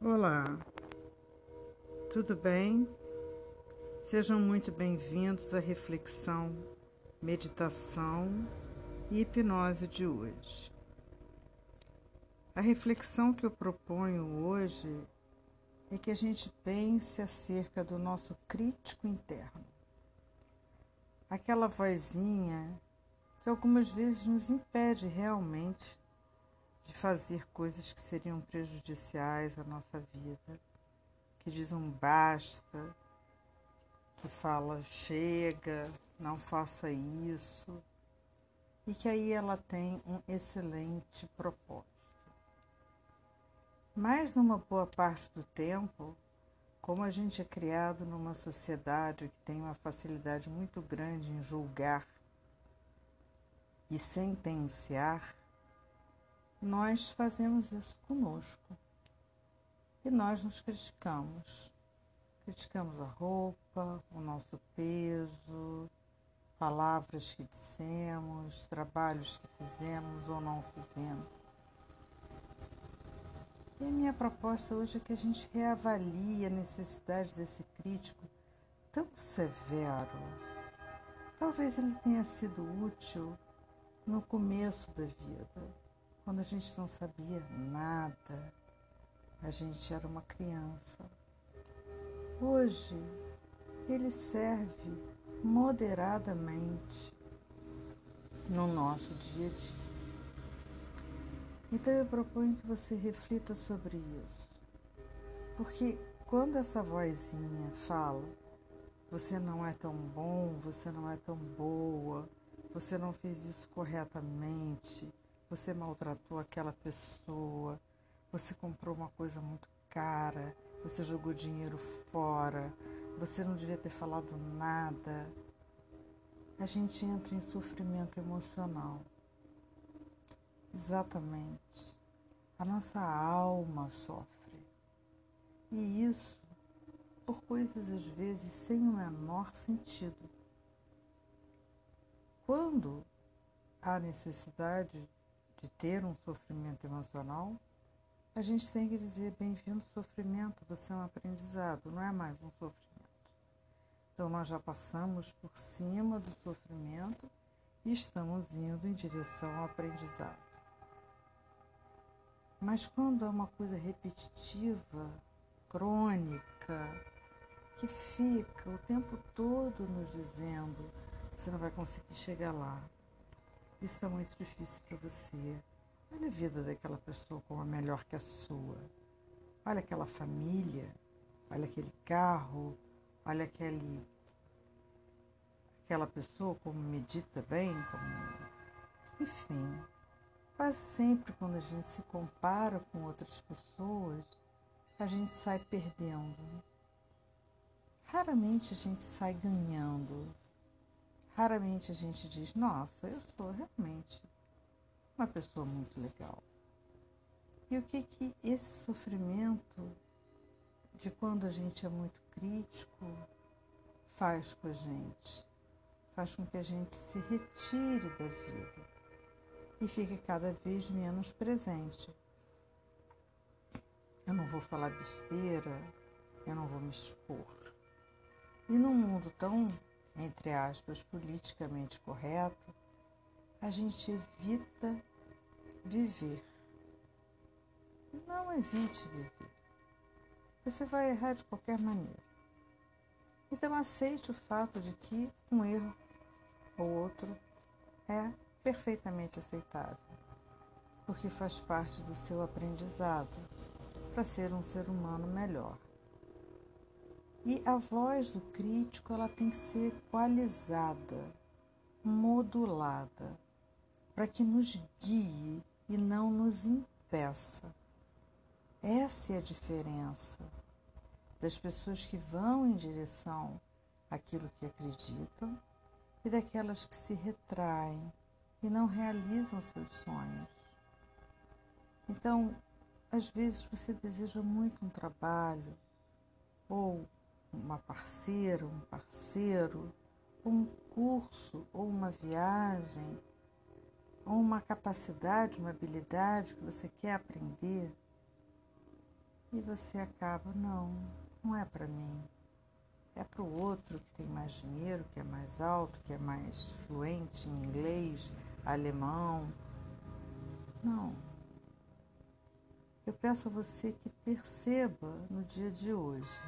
Olá, tudo bem? Sejam muito bem-vindos à reflexão, meditação e hipnose de hoje. A reflexão que eu proponho hoje é que a gente pense acerca do nosso crítico interno. Aquela vozinha que algumas vezes nos impede realmente de fazer coisas que seriam prejudiciais à nossa vida, que diz um basta, que fala chega, não faça isso, e que aí ela tem um excelente propósito. Mas numa boa parte do tempo, como a gente é criado numa sociedade que tem uma facilidade muito grande em julgar e sentenciar, nós fazemos isso conosco. E nós nos criticamos. Criticamos a roupa, o nosso peso, palavras que dissemos, trabalhos que fizemos ou não fizemos. E a minha proposta hoje é que a gente reavalie a necessidade desse crítico tão severo. Talvez ele tenha sido útil no começo da vida, quando a gente não sabia nada, a gente era uma criança. Hoje, ele serve moderadamente no nosso dia a dia. Então eu proponho que você reflita sobre isso. Porque quando essa vozinha fala, você não é tão bom, você não é tão boa, você não fez isso corretamente, você maltratou aquela pessoa, você comprou uma coisa muito cara, você jogou dinheiro fora, você não devia ter falado nada. A gente entra em sofrimento emocional. Exatamente. A nossa alma sofre. E isso por coisas às vezes sem o menor sentido. Quando há necessidade de ter um sofrimento emocional, a gente tem que dizer: bem-vindo sofrimento, você é um aprendizado, não é mais um sofrimento. Então, nós já passamos por cima do sofrimento e estamos indo em direção ao aprendizado. Mas quando é uma coisa repetitiva, crônica, que fica o tempo todo nos dizendo você não vai conseguir chegar lá. Isso está muito difícil para você. Olha a vida daquela pessoa como a melhor que a sua. Olha aquela família, olha aquele carro, olha aquele, aquela pessoa como medita bem, como... enfim. Quase sempre quando a gente se compara com outras pessoas, a gente sai perdendo. Raramente a gente sai ganhando. Raramente a gente diz, nossa, eu sou realmente uma pessoa muito legal. E o que que esse sofrimento de quando a gente é muito crítico faz com a gente? Faz com que a gente se retire da vida e fique cada vez menos presente. Eu não vou falar besteira, eu não vou me expor. E num mundo tão entre aspas, politicamente correto, a gente evita viver. Não evite viver. Você vai errar de qualquer maneira. Então aceite o fato de que um erro ou outro é perfeitamente aceitável, porque faz parte do seu aprendizado para ser um ser humano melhor. E a voz do crítico ela tem que ser equalizada, modulada, para que nos guie e não nos impeça. Essa é a diferença das pessoas que vão em direção àquilo que acreditam e daquelas que se retraem e não realizam seus sonhos. Então, às vezes você deseja muito um trabalho ou uma parceira, um parceiro, um curso ou uma viagem, ou uma capacidade, uma habilidade que você quer aprender. e você acaba, não, não é para mim. É para o outro que tem mais dinheiro, que é mais alto, que é mais fluente em inglês, alemão. Não. Eu peço a você que perceba no dia de hoje.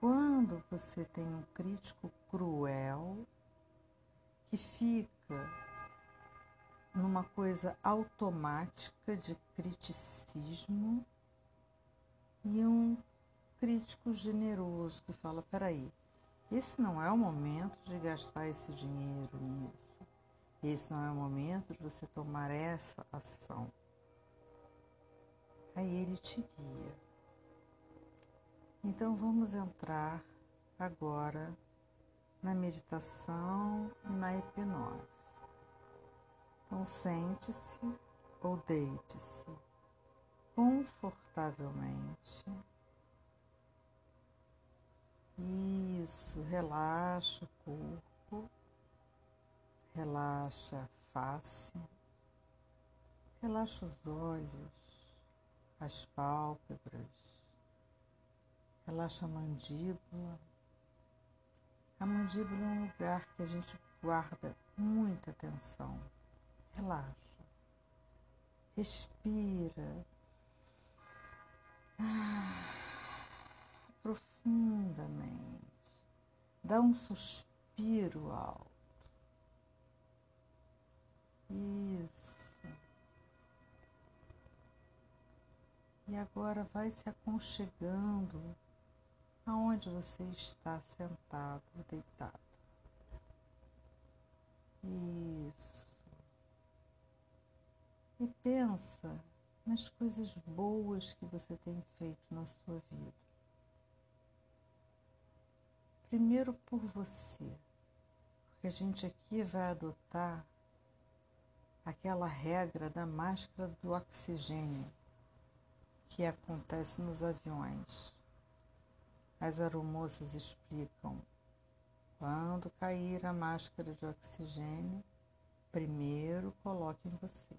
Quando você tem um crítico cruel que fica numa coisa automática de criticismo e um crítico generoso que fala: peraí, esse não é o momento de gastar esse dinheiro nisso. Esse não é o momento de você tomar essa ação. Aí ele te guia. Então vamos entrar agora na meditação e na hipnose. Então sente-se ou deite-se confortavelmente. Isso, relaxa o corpo, relaxa a face, relaxa os olhos, as pálpebras, relaxa a mandíbula. A mandíbula é um lugar que a gente guarda muita atenção. Relaxa. Respira. Ah, profundamente. Dá um suspiro alto. Isso. E agora vai se aconchegando aonde você está sentado ou deitado. Isso. E pensa nas coisas boas que você tem feito na sua vida. Primeiro por você, porque a gente aqui vai adotar aquela regra da máscara do oxigênio que acontece nos aviões. As aeromoças explicam: quando cair a máscara de oxigênio, primeiro coloque em você.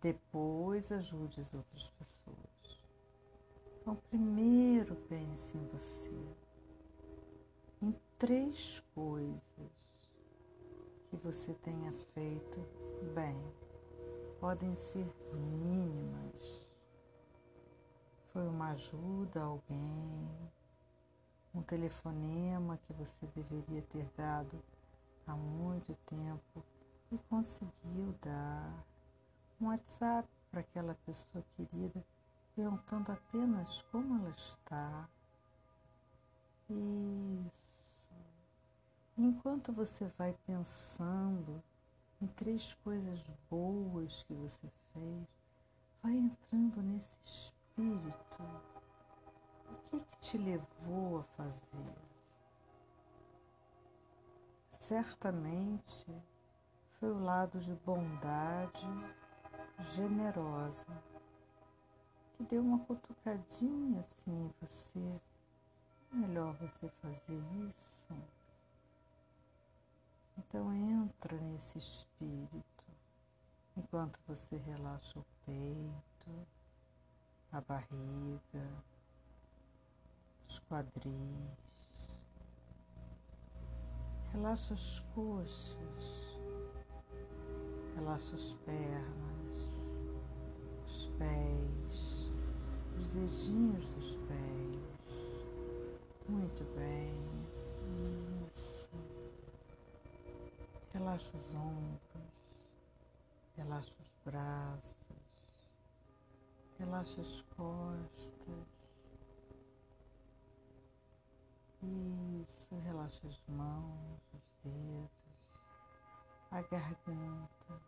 Depois ajude as outras pessoas. Então, primeiro pense em você. Em três coisas que você tenha feito bem. Podem ser mínimas. Foi uma ajuda a alguém, um telefonema que você deveria ter dado há muito tempo e conseguiu dar um WhatsApp para aquela pessoa querida, perguntando apenas como ela está. Isso. Enquanto você vai pensando em três coisas boas que você fez, vai entrando nesse espírito. Que, que te levou a fazer? Certamente foi o lado de bondade generosa, que deu uma cutucadinha assim em você. É melhor você fazer isso. Então entra nesse espírito enquanto você relaxa o peito, a barriga, os quadris. Relaxa as coxas, relaxa as pernas os pés, os dedinhos dos pés. Muito bem. Isso. Relaxa os ombros, relaxa os braços, relaxa as costas. Isso, relaxa as mãos, os dedos, a garganta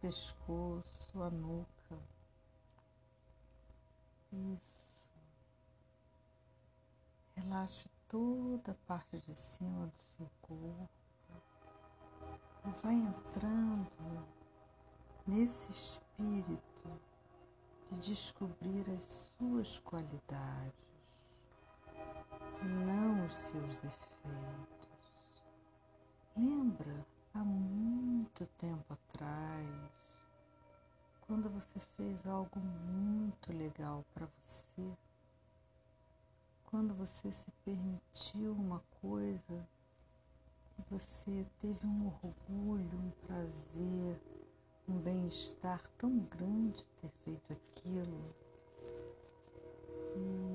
pescoço, a nuca. Isso. Relaxe toda a parte de cima do seu corpo e vai entrando nesse espírito de descobrir as suas qualidades, não os seus efeitos. Lembra há muito tempo atrás, quando você fez algo muito legal para você, quando você se permitiu uma coisa e você teve um orgulho, um prazer, um bem-estar tão grande ter feito aquilo. Isso.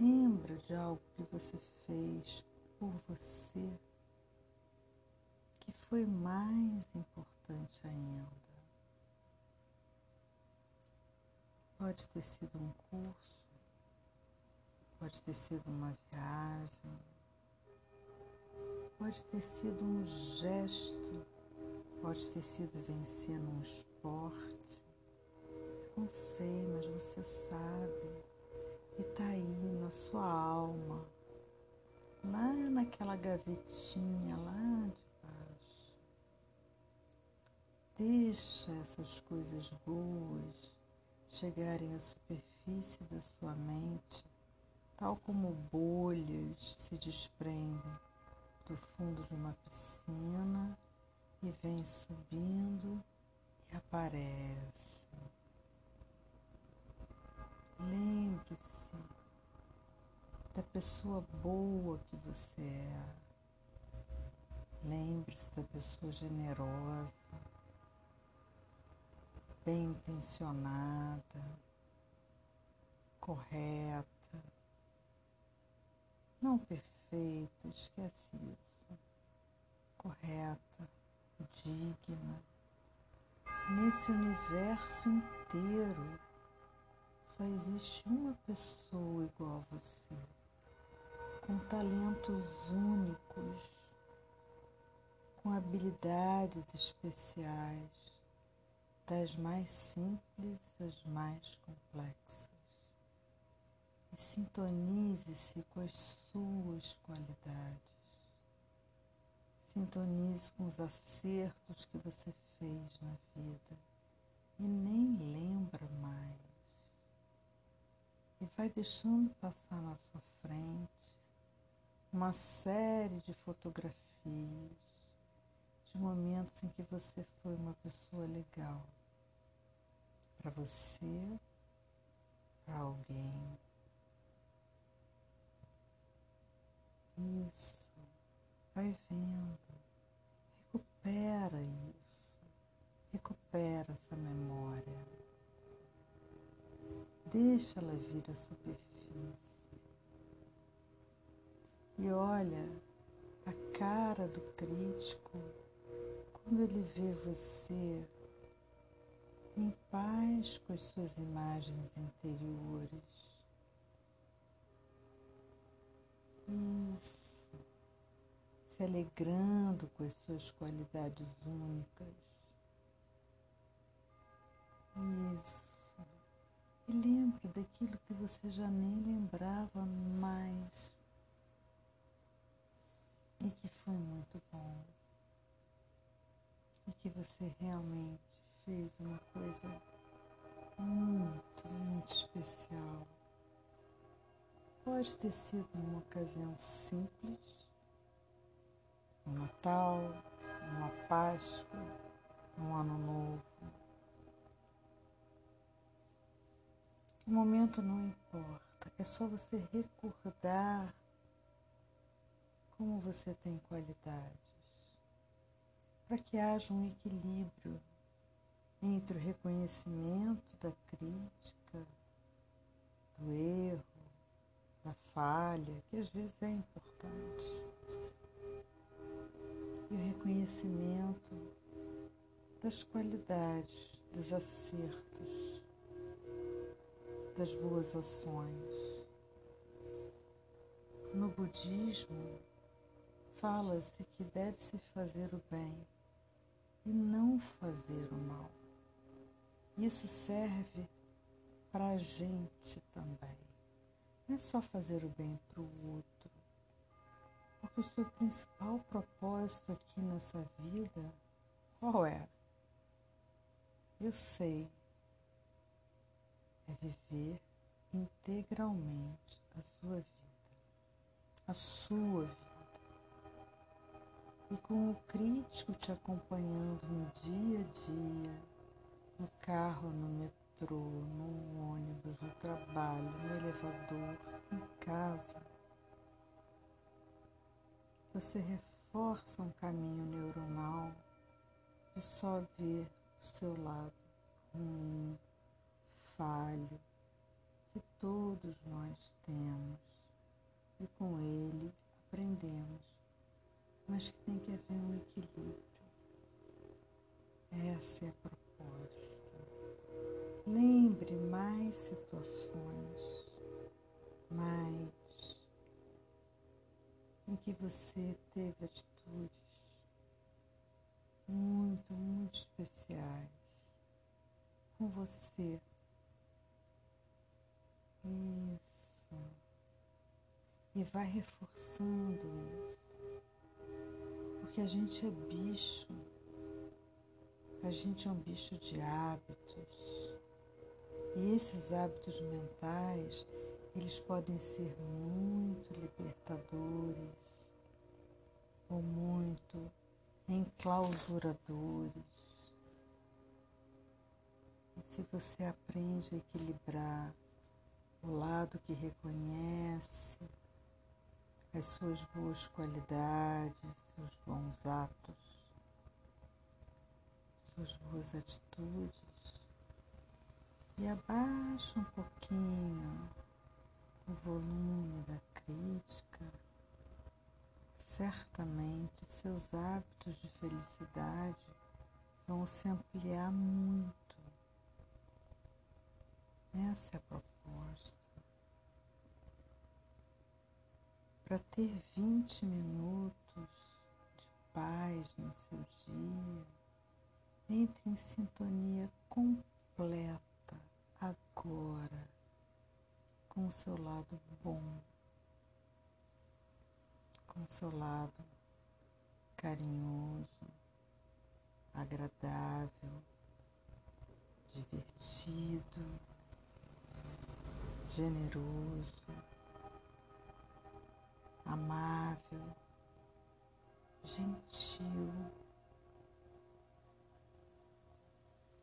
Lembra de algo que você fez por você que foi mais importante ainda. Pode ter sido um curso, pode ter sido uma viagem, pode ter sido um gesto, pode ter sido vencer num esporte. Eu não sei, mas você sabe e está aí na sua alma, lá naquela gavetinha lá de Deixa essas coisas boas chegarem à superfície da sua mente, tal como bolhas se desprendem do fundo de uma piscina e vem subindo e aparece. Lembre-se da pessoa boa que você é. Lembre-se da pessoa generosa bem intencionada, correta, não perfeita, esquece isso, correta, digna. Nesse universo inteiro só existe uma pessoa igual a você, com talentos únicos, com habilidades especiais das mais simples às mais complexas. E sintonize-se com as suas qualidades. Sintonize com os acertos que você fez na vida e nem lembra mais. E vai deixando passar na sua frente uma série de fotografias de momentos em que você foi uma pessoa legal para você, para alguém. Isso, vai vendo, recupera isso, recupera essa memória, deixa ela vir à superfície e olha a cara do crítico quando ele vê você em paz com as suas imagens interiores. Isso. Se alegrando com as suas qualidades únicas. Isso. E lembre daquilo que você já nem lembrava mais foi muito bom e que você realmente fez uma coisa muito, muito especial. Pode ter sido uma ocasião simples, um Natal, uma Páscoa, um Ano Novo. O momento não importa, é só você recordar como você tem qualidades, para que haja um equilíbrio entre o reconhecimento da crítica, do erro, da falha, que às vezes é importante, e o reconhecimento das qualidades, dos acertos, das boas ações. No budismo, fala-se que deve-se fazer o bem e não fazer o mal. Isso serve para a gente também. Não é só fazer o bem para o outro. Porque o seu principal propósito aqui nessa vida, qual é? Eu sei. É viver integralmente a sua vida. A sua vida. E com o crítico te acompanhando no dia a dia, no carro, no metrô, no ônibus, no trabalho, no elevador, em casa. Você reforça um caminho neuronal de só ver o seu lado ruim, falho, que todos nós temos e com ele aprendemos, mas que tem que haver um equilíbrio. Essa é a proposta. Lembre mais situações, mais em que você teve atitudes muito, muito especiais com você. Isso. E vai reforçando isso. Porque a gente é bicho. A gente é um bicho de hábitos. E esses hábitos mentais, eles podem ser muito libertadores ou muito enclausuradores. E se você aprende a equilibrar o lado que reconhece as suas boas qualidades, seus bons atos, suas boas atitudes, e abaixa um pouquinho o volume da crítica, certamente seus hábitos de felicidade vão se ampliar muito. Essa é a proposta. Para ter 20 minutos de paz no seu dia, entre em sintonia completa agora com o seu lado bom, com o seu lado carinhoso, agradável, divertido, generoso, amável, gentil.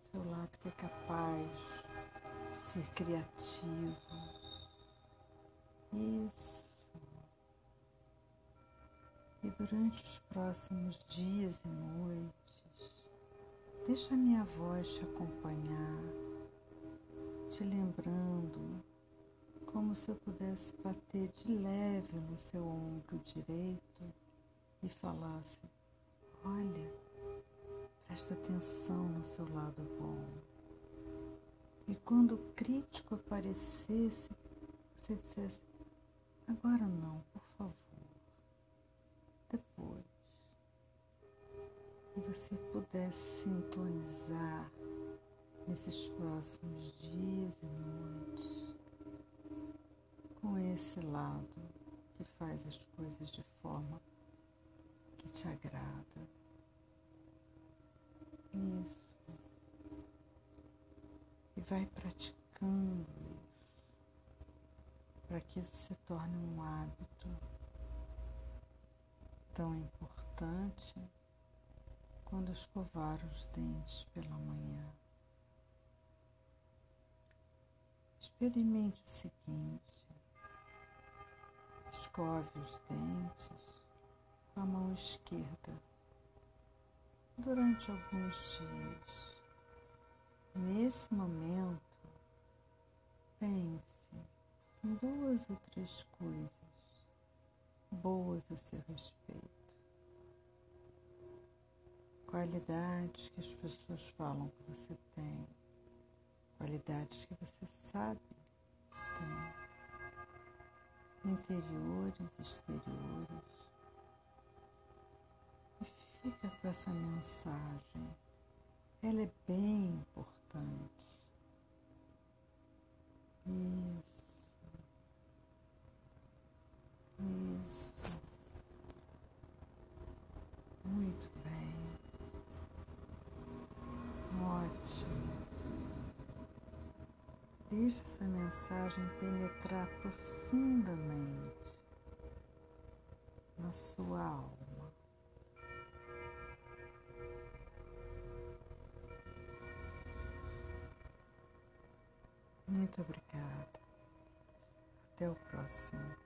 Seu lado que é capaz ser criativo. Isso. E durante os próximos dias e noites, deixa a minha voz te acompanhar, te lembrando como se eu pudesse bater de leve no seu ombro direito e falasse: Olha, presta atenção no seu lado bom. E quando o crítico aparecesse, você dissesse: agora não, por favor, depois. E você pudesse sintonizar nesses próximos dias e esse lado que faz as coisas de forma que te agrada. Isso vai praticando isso, para que isso se torne um hábito tão importante quando escovar os dentes pela manhã. Experimente o seguinte: escove os dentes com a mão esquerda durante alguns dias. Nesse momento, pense em duas ou três coisas boas a seu respeito. Qualidades que as pessoas falam que você tem, qualidades que você sabe que tem, interiores, exteriores. E fica com essa mensagem. Ela é bem importante Deixe essa mensagem penetrar profundamente na sua alma. Muito obrigada. Até o próximo.